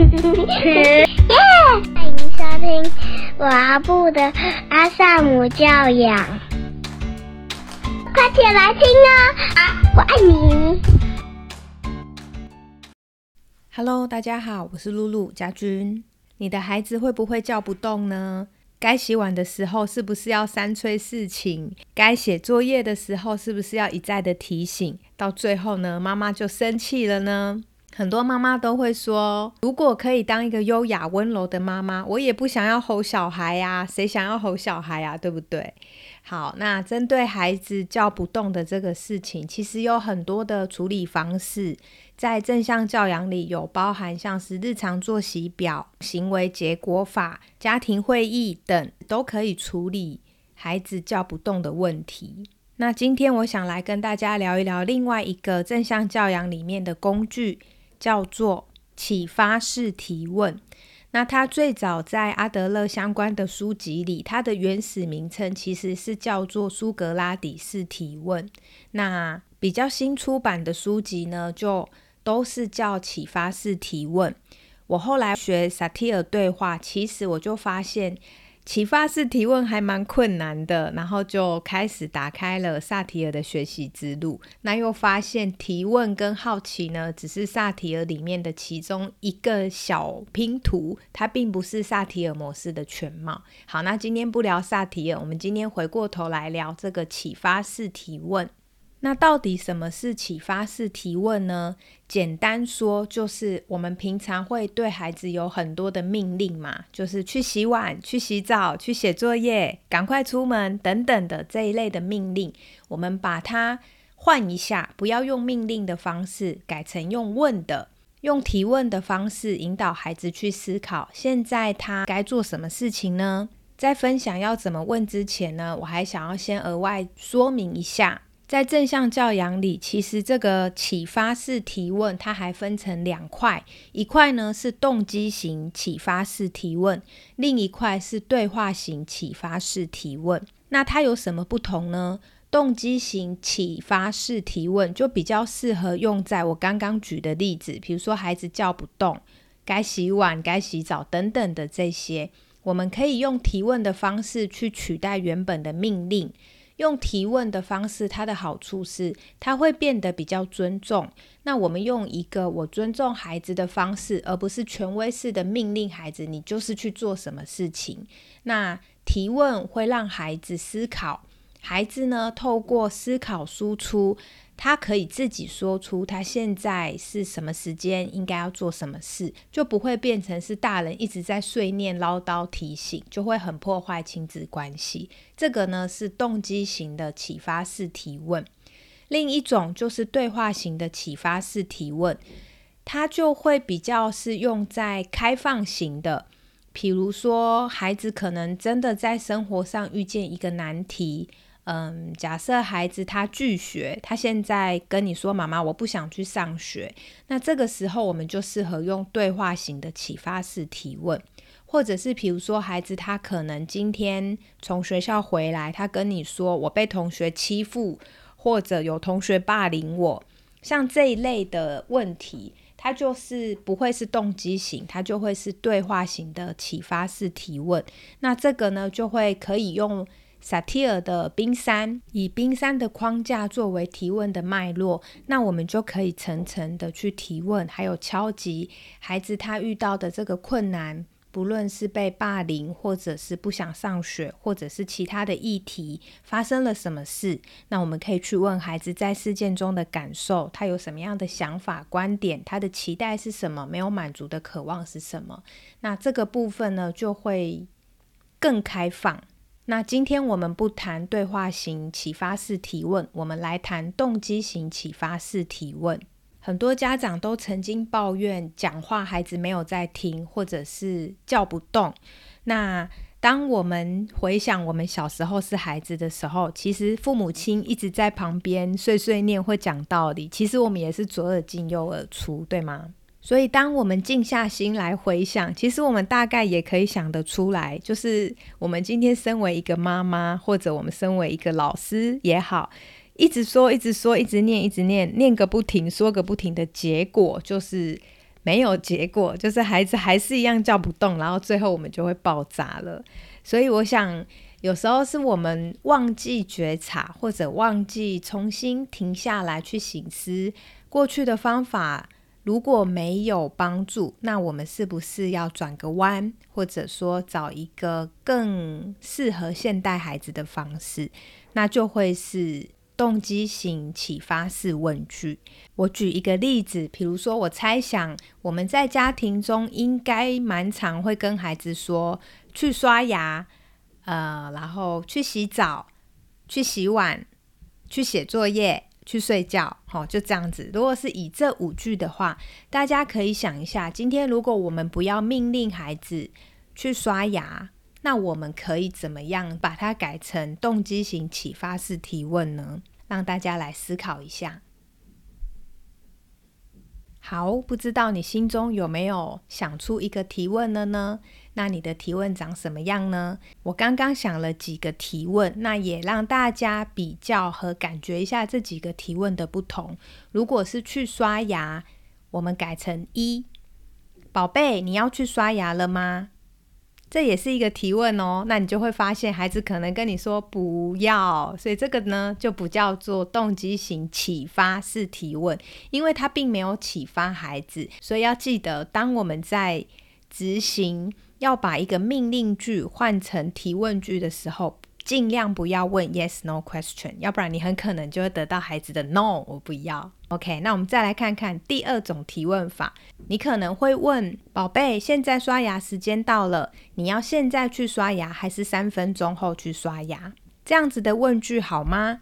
欢迎收听阿布的阿萨姆教养，快起来听啊！我爱你。Hello，大家好，我是露露家君。你的孩子会不会叫不动呢？该洗碗的时候是不是要三催四请？该写作业的时候是不是要一再的提醒？到最后呢，妈妈就生气了呢？很多妈妈都会说，如果可以当一个优雅温柔的妈妈，我也不想要吼小孩呀。谁想要吼小孩呀？对不对？好，那针对孩子叫不动的这个事情，其实有很多的处理方式。在正向教养里，有包含像是日常作息表、行为结果法、家庭会议等，都可以处理孩子叫不动的问题。那今天我想来跟大家聊一聊另外一个正向教养里面的工具，叫做启发式提问。那它最早在阿德勒相关的书籍里，它的原始名称其实是叫做苏格拉底式提问。那比较新出版的书籍呢，就都是叫启发式提问。我后来学萨提尔对话，其实我就发现启发式提问还蛮困难的，然后就开始打开了萨提尔的学习之路。那又发现提问跟好奇呢，只是萨提尔里面的其中一个小拼图，它并不是萨提尔模式的全貌。好，那今天不聊萨提尔，我们今天回过头来聊这个启发式提问。那到底什么是启发式提问呢？简单说，就是我们平常会对孩子有很多的命令嘛，就是去洗碗、去洗澡、去写作业、赶快出门等等的这一类的命令。我们把它换一下，不要用命令的方式，改成用问的，用提问的方式引导孩子去思考，现在他该做什么事情呢？在分享要怎么问之前呢，我还想要先额外说明一下。在正向教养里，其实这个启发式提问，它还分成两块，一块呢是动机型启发式提问，另一块是对话型启发式提问。那它有什么不同呢？动机型启发式提问就比较适合用在我刚刚举的例子，比如说孩子叫不动、该洗碗、该洗澡等等的这些，我们可以用提问的方式去取代原本的命令。用提问的方式，它的好处是，他会变得比较尊重。那我们用一个我尊重孩子的方式，而不是权威式的命令孩子，你就是去做什么事情。那提问会让孩子思考，孩子呢，透过思考输出。他可以自己说出他现在是什么时间，应该要做什么事，就不会变成是大人一直在碎念、唠叨、提醒，就会很破坏亲子关系。这个呢是动机型的启发式提问，另一种就是对话型的启发式提问，它就会比较是用在开放型的，譬如说孩子可能真的在生活上遇见一个难题。嗯，假设孩子他拒学，他现在跟你说：“妈妈，我不想去上学。”那这个时候，我们就适合用对话型的启发式提问，或者是比如说，孩子他可能今天从学校回来，他跟你说：“我被同学欺负，或者有同学霸凌我。”像这一类的问题，它就是不会是动机型，它就会是对话型的启发式提问。那这个呢，就会可以用。萨提尔的冰山，以冰山的框架作为提问的脉络，那我们就可以层层的去提问，还有敲击孩子他遇到的这个困难，不论是被霸凌，或者是不想上学，或者是其他的议题，发生了什么事？那我们可以去问孩子在事件中的感受，他有什么样的想法、观点，他的期待是什么？没有满足的渴望是什么？那这个部分呢，就会更开放。那今天我们不谈对话型启发式提问，我们来谈动机型启发式提问。很多家长都曾经抱怨讲话孩子没有在听，或者是叫不动。那当我们回想我们小时候是孩子的时候，其实父母亲一直在旁边碎碎念或讲道理，其实我们也是左耳进右耳出，对吗？所以，当我们静下心来回想，其实我们大概也可以想得出来，就是我们今天身为一个妈妈，或者我们身为一个老师也好，一直说、一直说、一直念、一直念，念个不停，说个不停的结果，就是没有结果，就是孩子还是一样叫不动，然后最后我们就会爆炸了。所以我想，有时候是我们忘记觉察，或者忘记重新停下来去醒思过去的方法。如果没有帮助，那我们是不是要转个弯，或者说找一个更适合现代孩子的方式？那就会是动机型启发式问句。我举一个例子，比如说，我猜想我们在家庭中应该蛮常会跟孩子说：去刷牙，呃，然后去洗澡，去洗碗，去写作业。去睡觉，好，就这样子。如果是以这五句的话，大家可以想一下，今天如果我们不要命令孩子去刷牙，那我们可以怎么样把它改成动机型启发式提问呢？让大家来思考一下。好，不知道你心中有没有想出一个提问了呢？那你的提问长什么样呢？我刚刚想了几个提问，那也让大家比较和感觉一下这几个提问的不同。如果是去刷牙，我们改成一，宝贝，你要去刷牙了吗？这也是一个提问哦。那你就会发现孩子可能跟你说不要，所以这个呢就不叫做动机型启发式提问，因为它并没有启发孩子。所以要记得，当我们在执行。要把一个命令句换成提问句的时候，尽量不要问 yes no question，要不然你很可能就会得到孩子的 no，我不要。OK，那我们再来看看第二种提问法，你可能会问宝贝，现在刷牙时间到了，你要现在去刷牙还是三分钟后去刷牙？这样子的问句好吗？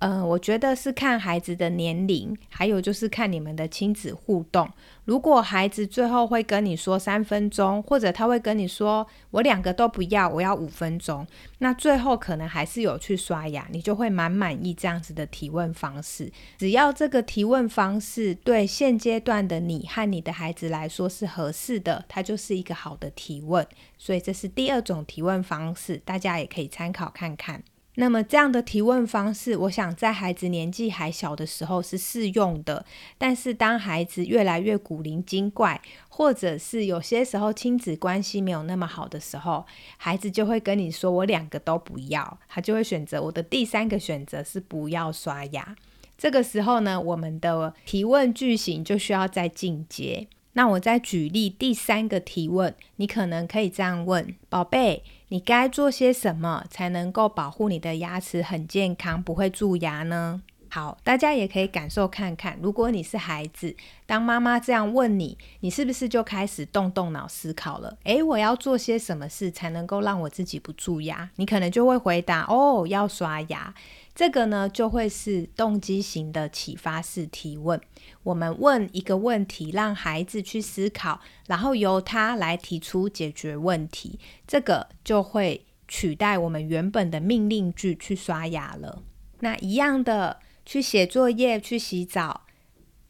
嗯，我觉得是看孩子的年龄，还有就是看你们的亲子互动。如果孩子最后会跟你说三分钟，或者他会跟你说我两个都不要，我要五分钟，那最后可能还是有去刷牙，你就会蛮满意这样子的提问方式。只要这个提问方式对现阶段的你和你的孩子来说是合适的，它就是一个好的提问。所以这是第二种提问方式，大家也可以参考看看。那么这样的提问方式，我想在孩子年纪还小的时候是适用的。但是当孩子越来越古灵精怪，或者是有些时候亲子关系没有那么好的时候，孩子就会跟你说：“我两个都不要。”他就会选择我的第三个选择是不要刷牙。这个时候呢，我们的提问句型就需要再进阶。那我再举例第三个提问，你可能可以这样问：“宝贝。”你该做些什么才能够保护你的牙齿很健康，不会蛀牙呢？好，大家也可以感受看看，如果你是孩子，当妈妈这样问你，你是不是就开始动动脑思考了？诶，我要做些什么事才能够让我自己不蛀牙？你可能就会回答：哦，要刷牙。这个呢，就会是动机型的启发式提问。我们问一个问题，让孩子去思考，然后由他来提出解决问题。这个就会取代我们原本的命令句去刷牙了。那一样的，去写作业、去洗澡。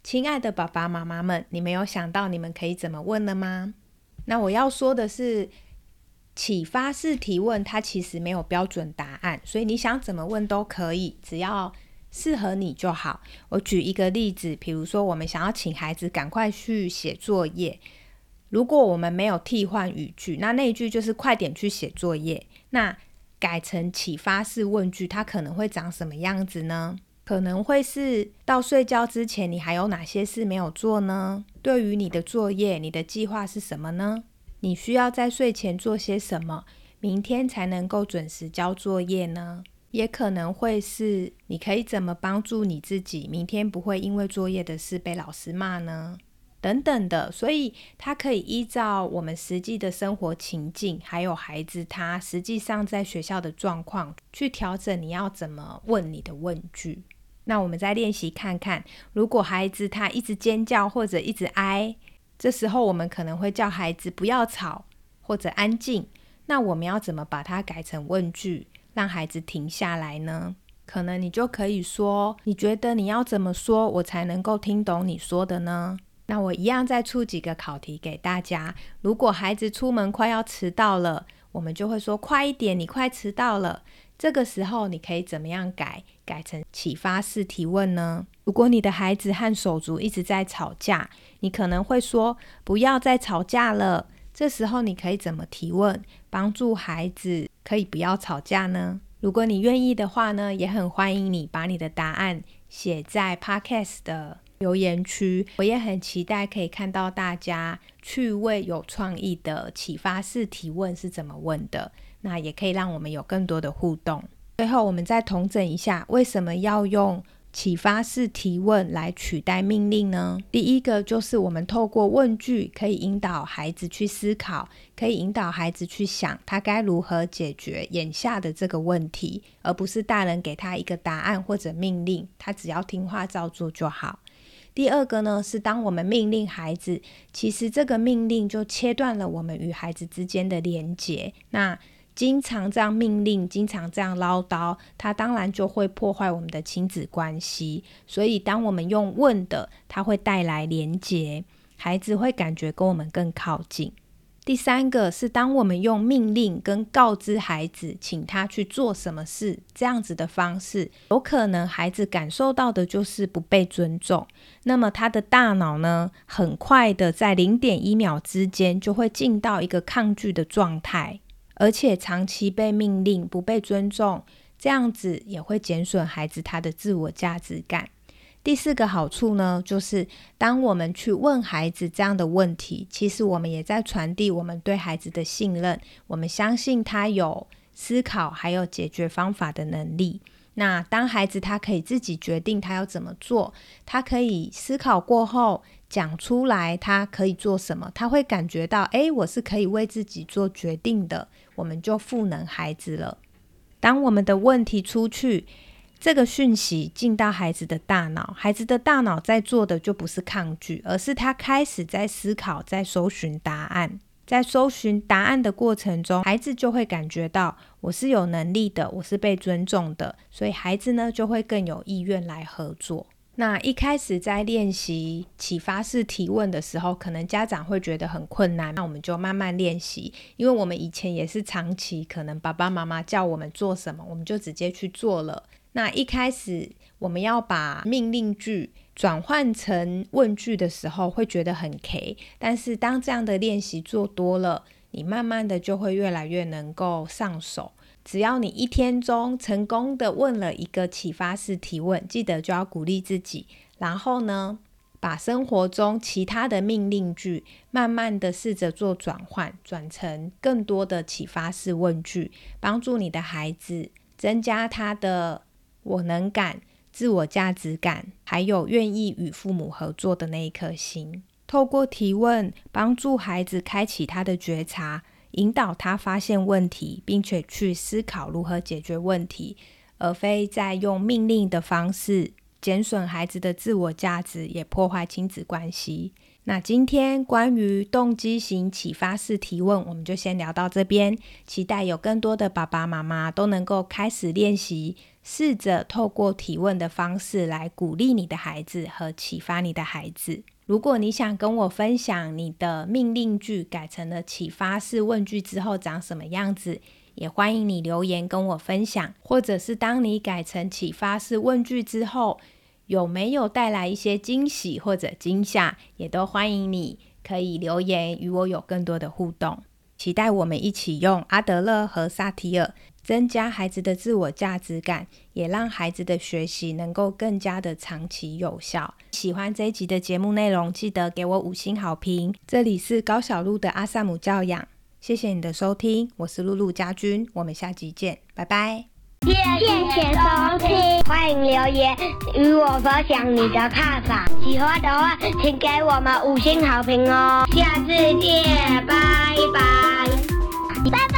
亲爱的爸爸妈妈们，你们有想到你们可以怎么问了吗？那我要说的是。启发式提问，它其实没有标准答案，所以你想怎么问都可以，只要适合你就好。我举一个例子，比如说我们想要请孩子赶快去写作业，如果我们没有替换语句，那那句就是快点去写作业。那改成启发式问句，它可能会长什么样子呢？可能会是到睡觉之前，你还有哪些事没有做呢？对于你的作业，你的计划是什么呢？你需要在睡前做些什么，明天才能够准时交作业呢？也可能会是你可以怎么帮助你自己，明天不会因为作业的事被老师骂呢？等等的，所以它可以依照我们实际的生活情境，还有孩子他实际上在学校的状况，去调整你要怎么问你的问句。那我们再练习看看，如果孩子他一直尖叫或者一直哀。这时候，我们可能会叫孩子不要吵或者安静。那我们要怎么把它改成问句，让孩子停下来呢？可能你就可以说：“你觉得你要怎么说，我才能够听懂你说的呢？”那我一样再出几个考题给大家。如果孩子出门快要迟到了，我们就会说快一点，你快迟到了。这个时候你可以怎么样改？改成启发式提问呢？如果你的孩子和手足一直在吵架，你可能会说不要再吵架了。这时候你可以怎么提问，帮助孩子可以不要吵架呢？如果你愿意的话呢，也很欢迎你把你的答案写在 Podcast 的留言区。我也很期待可以看到大家趣味有创意的启发式提问是怎么问的，那也可以让我们有更多的互动。最后，我们再统整一下，为什么要用？启发式提问来取代命令呢？第一个就是我们透过问句可以引导孩子去思考，可以引导孩子去想他该如何解决眼下的这个问题，而不是大人给他一个答案或者命令，他只要听话照做就好。第二个呢是当我们命令孩子，其实这个命令就切断了我们与孩子之间的连结。那经常这样命令，经常这样唠叨，他当然就会破坏我们的亲子关系。所以，当我们用问的，他会带来连结，孩子会感觉跟我们更靠近。第三个是，当我们用命令跟告知孩子，请他去做什么事，这样子的方式，有可能孩子感受到的就是不被尊重。那么，他的大脑呢，很快的在零点一秒之间，就会进到一个抗拒的状态。而且长期被命令不被尊重，这样子也会减损孩子他的自我价值感。第四个好处呢，就是当我们去问孩子这样的问题，其实我们也在传递我们对孩子的信任，我们相信他有思考还有解决方法的能力。那当孩子他可以自己决定他要怎么做，他可以思考过后。讲出来，他可以做什么？他会感觉到，哎，我是可以为自己做决定的。我们就赋能孩子了。当我们的问题出去，这个讯息进到孩子的大脑，孩子的大脑在做的就不是抗拒，而是他开始在思考，在搜寻答案。在搜寻答案的过程中，孩子就会感觉到我是有能力的，我是被尊重的，所以孩子呢就会更有意愿来合作。那一开始在练习启发式提问的时候，可能家长会觉得很困难，那我们就慢慢练习。因为我们以前也是长期，可能爸爸妈妈叫我们做什么，我们就直接去做了。那一开始我们要把命令句转换成问句的时候，会觉得很 K。但是当这样的练习做多了，你慢慢的就会越来越能够上手。只要你一天中成功的问了一个启发式提问，记得就要鼓励自己。然后呢，把生活中其他的命令句慢慢的试着做转换，转成更多的启发式问句，帮助你的孩子增加他的我能感、自我价值感，还有愿意与父母合作的那一颗心。透过提问，帮助孩子开启他的觉察。引导他发现问题，并且去思考如何解决问题，而非在用命令的方式减损孩子的自我价值，也破坏亲子关系。那今天关于动机型启发式提问，我们就先聊到这边。期待有更多的爸爸妈妈都能够开始练习，试着透过提问的方式来鼓励你的孩子和启发你的孩子。如果你想跟我分享你的命令句改成了启发式问句之后长什么样子，也欢迎你留言跟我分享。或者是当你改成启发式问句之后，有没有带来一些惊喜或者惊吓，也都欢迎你可以留言与我有更多的互动。期待我们一起用阿德勒和萨提尔。增加孩子的自我价值感，也让孩子的学习能够更加的长期有效。喜欢这一集的节目内容，记得给我五星好评。这里是高小璐的阿萨姆教养，谢谢你的收听，我是露露家君，我们下集见，拜拜。谢谢收听，欢迎留言与我分享你的看法。喜欢的话，请给我们五星好评哦。下次见，拜拜，拜。